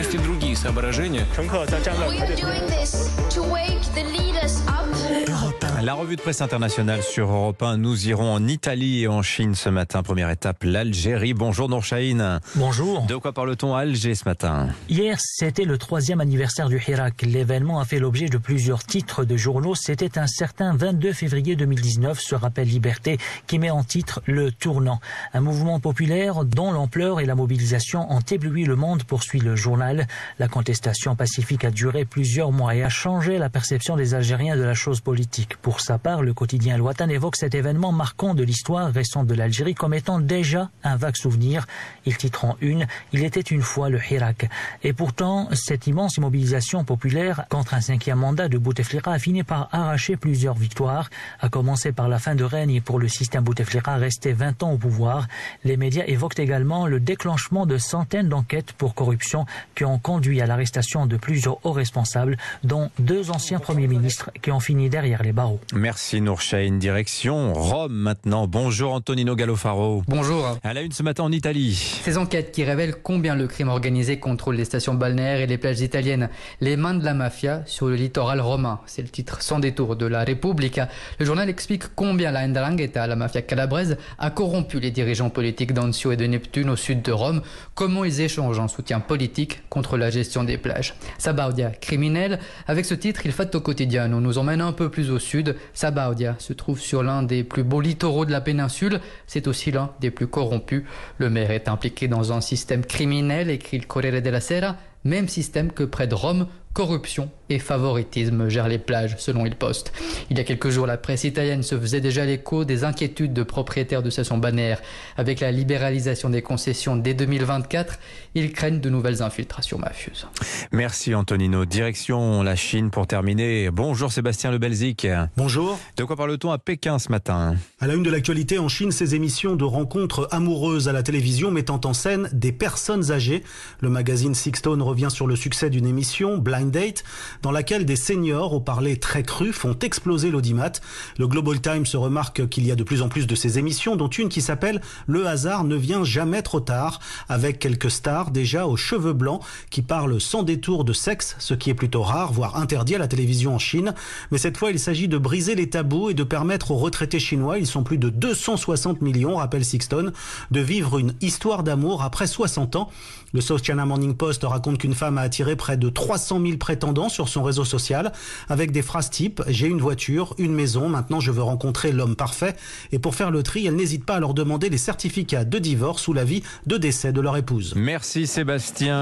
Есть и другие соображения. La revue de presse internationale sur Europe 1. Nous irons en Italie et en Chine ce matin. Première étape, l'Algérie. Bonjour Nourchaïn. Bonjour. De quoi parle-t-on à Alger ce matin? Hier, c'était le troisième anniversaire du Hirak. L'événement a fait l'objet de plusieurs titres de journaux. C'était un certain 22 février 2019, ce rappel Liberté, qui met en titre Le Tournant. Un mouvement populaire dont l'ampleur et la mobilisation ont ébloui le monde, poursuit le journal. La contestation pacifique a duré plusieurs mois et a changé la perception des Algériens de la chose politique. Pour sa part, le quotidien Loatan évoque cet événement marquant de l'histoire récente de l'Algérie comme étant déjà un vague souvenir. Il titre en une, il était une fois le Hirak. Et pourtant, cette immense mobilisation populaire contre un cinquième mandat de Bouteflika a fini par arracher plusieurs victoires, à commencer par la fin de règne pour le système Bouteflika resté 20 ans au pouvoir. Les médias évoquent également le déclenchement de centaines d'enquêtes pour corruption qui ont conduit à l'arrestation de plusieurs hauts responsables, dont deux anciens premiers ministres qui ont fini derrière les barreaux. Merci Nourchaïn. Direction Rome maintenant. Bonjour Antonino Gallofaro. Bonjour. À la une ce matin en Italie. Ces enquêtes qui révèlent combien le crime organisé contrôle les stations balnéaires et les plages italiennes, les mains de la mafia sur le littoral romain. C'est le titre sans détour de la Repubblica. Le journal explique combien la Ndrangheta, la mafia calabraise, a corrompu les dirigeants politiques d'Anzio et de Neptune au sud de Rome, comment ils échangent en soutien politique contre la gestion des plages? Sabaudia, criminel, avec ce titre, il fait au quotidien. On nous emmène un peu plus au sud. Sabaudia se trouve sur l'un des plus beaux littoraux de la péninsule. C'est aussi l'un des plus corrompus. Le maire est impliqué dans un système criminel, écrit le Corriere della Sera, même système que près de Rome, corruption et favoritisme gèrent les plages, selon Il Poste. Il y a quelques jours, la presse italienne se faisait déjà l'écho des inquiétudes de propriétaires de stations balnéaires. Avec la libéralisation des concessions dès 2024, ils craignent de nouvelles infiltrations mafieuses. Merci Antonino. Direction la Chine pour terminer. Bonjour Sébastien Le Belzic. Bonjour. De quoi parle-t-on à Pékin ce matin? À la une de l'actualité en Chine, ces émissions de rencontres amoureuses à la télévision mettant en scène des personnes âgées. Le magazine Sixstone revient sur le succès d'une émission, Blind Date, dans laquelle des seniors au parler très cru font exploser l'audimat. Le Global Times se remarque qu'il y a de plus en plus de ces émissions, dont une qui s'appelle Le hasard ne vient jamais trop tard, avec quelques stars déjà aux cheveux blancs qui parlent sans détour de sexe, ce qui est plutôt rare, voire interdit à la télévision en Chine. Mais cette fois, il s'agit de briser les tabous et de permettre aux retraités chinois, ils sont plus de 260 millions, rappelle Sixton, de vivre une histoire d'amour après 60 ans. Le South China Morning Post raconte qu'une femme a attiré près de 300 000 prétendants sur son réseau social avec des phrases type j'ai une voiture, une maison, maintenant je veux rencontrer l'homme parfait. Et pour faire le tri, elle n'hésite pas à leur demander les certificats de divorce ou l'avis de décès de leur épouse. Merci Sébastien.